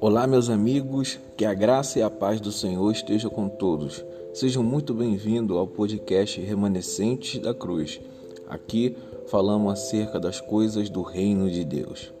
Olá, meus amigos, que a graça e a paz do Senhor estejam com todos. Sejam muito bem-vindos ao podcast Remanescentes da Cruz. Aqui falamos acerca das coisas do reino de Deus.